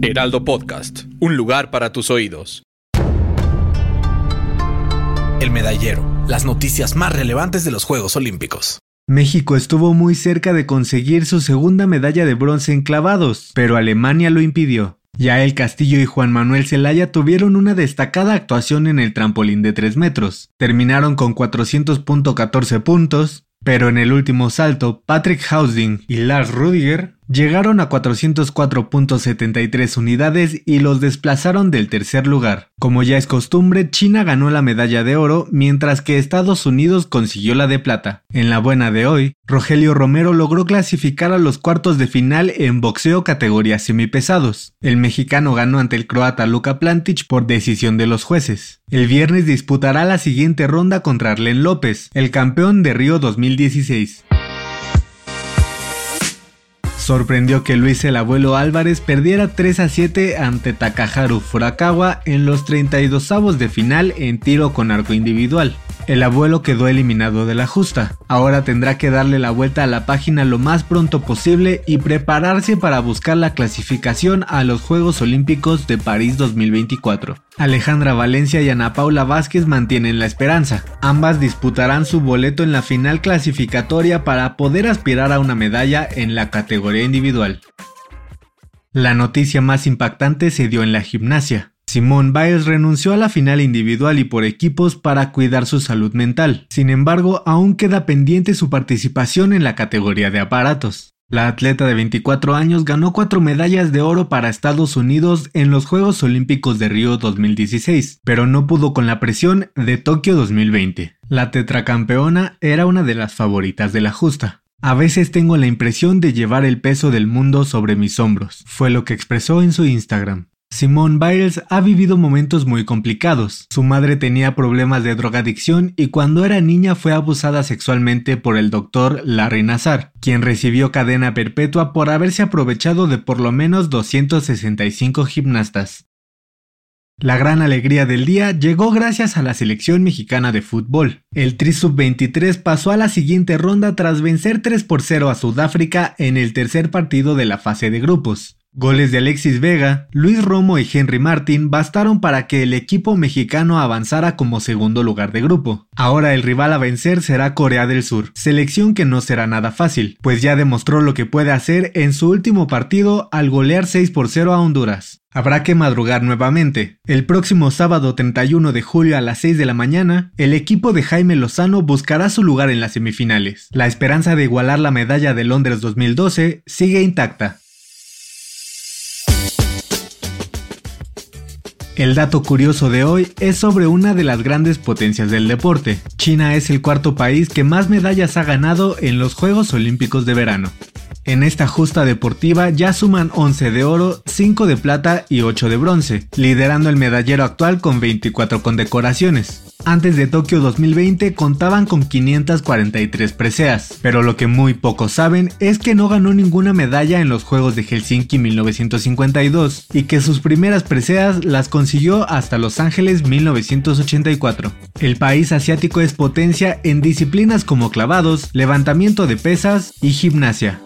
Heraldo Podcast, un lugar para tus oídos. El medallero, las noticias más relevantes de los Juegos Olímpicos. México estuvo muy cerca de conseguir su segunda medalla de bronce en clavados, pero Alemania lo impidió. Yael Castillo y Juan Manuel Zelaya tuvieron una destacada actuación en el trampolín de 3 metros. Terminaron con 400.14 puntos, pero en el último salto, Patrick Hausding y Lars Rudiger llegaron a 404.73 unidades y los desplazaron del tercer lugar. Como ya es costumbre, China ganó la medalla de oro, mientras que Estados Unidos consiguió la de plata. En la buena de hoy, Rogelio Romero logró clasificar a los cuartos de final en boxeo categoría semipesados. El mexicano ganó ante el croata Luka Plantic por decisión de los jueces. El viernes disputará la siguiente ronda contra Arlen López, el campeón de Río 2016 sorprendió que Luis el Abuelo Álvarez perdiera 3 a 7 ante Takaharu Furakawa en los 32 avos de final en tiro con arco individual. El abuelo quedó eliminado de la justa. Ahora tendrá que darle la vuelta a la página lo más pronto posible y prepararse para buscar la clasificación a los Juegos Olímpicos de París 2024. Alejandra Valencia y Ana Paula Vázquez mantienen la esperanza. Ambas disputarán su boleto en la final clasificatoria para poder aspirar a una medalla en la categoría individual. La noticia más impactante se dio en la gimnasia. Simone Biles renunció a la final individual y por equipos para cuidar su salud mental. Sin embargo, aún queda pendiente su participación en la categoría de aparatos. La atleta de 24 años ganó cuatro medallas de oro para Estados Unidos en los Juegos Olímpicos de Río 2016, pero no pudo con la presión de Tokio 2020. La tetracampeona era una de las favoritas de la justa. A veces tengo la impresión de llevar el peso del mundo sobre mis hombros, fue lo que expresó en su Instagram. Simone Biles ha vivido momentos muy complicados. Su madre tenía problemas de drogadicción y cuando era niña fue abusada sexualmente por el doctor Larry Nazar, quien recibió cadena perpetua por haberse aprovechado de por lo menos 265 gimnastas. La gran alegría del día llegó gracias a la selección mexicana de fútbol. El Tri Sub-23 pasó a la siguiente ronda tras vencer 3 por 0 a Sudáfrica en el tercer partido de la fase de grupos. Goles de Alexis Vega, Luis Romo y Henry Martin bastaron para que el equipo mexicano avanzara como segundo lugar de grupo. Ahora el rival a vencer será Corea del Sur, selección que no será nada fácil, pues ya demostró lo que puede hacer en su último partido al golear 6 por 0 a Honduras. Habrá que madrugar nuevamente. El próximo sábado 31 de julio a las 6 de la mañana, el equipo de Jaime Lozano buscará su lugar en las semifinales. La esperanza de igualar la medalla de Londres 2012 sigue intacta. El dato curioso de hoy es sobre una de las grandes potencias del deporte. China es el cuarto país que más medallas ha ganado en los Juegos Olímpicos de verano. En esta justa deportiva ya suman 11 de oro, 5 de plata y 8 de bronce, liderando el medallero actual con 24 condecoraciones. Antes de Tokio 2020 contaban con 543 preseas, pero lo que muy pocos saben es que no ganó ninguna medalla en los Juegos de Helsinki 1952 y que sus primeras preseas las consiguió hasta Los Ángeles 1984. El país asiático es potencia en disciplinas como clavados, levantamiento de pesas y gimnasia.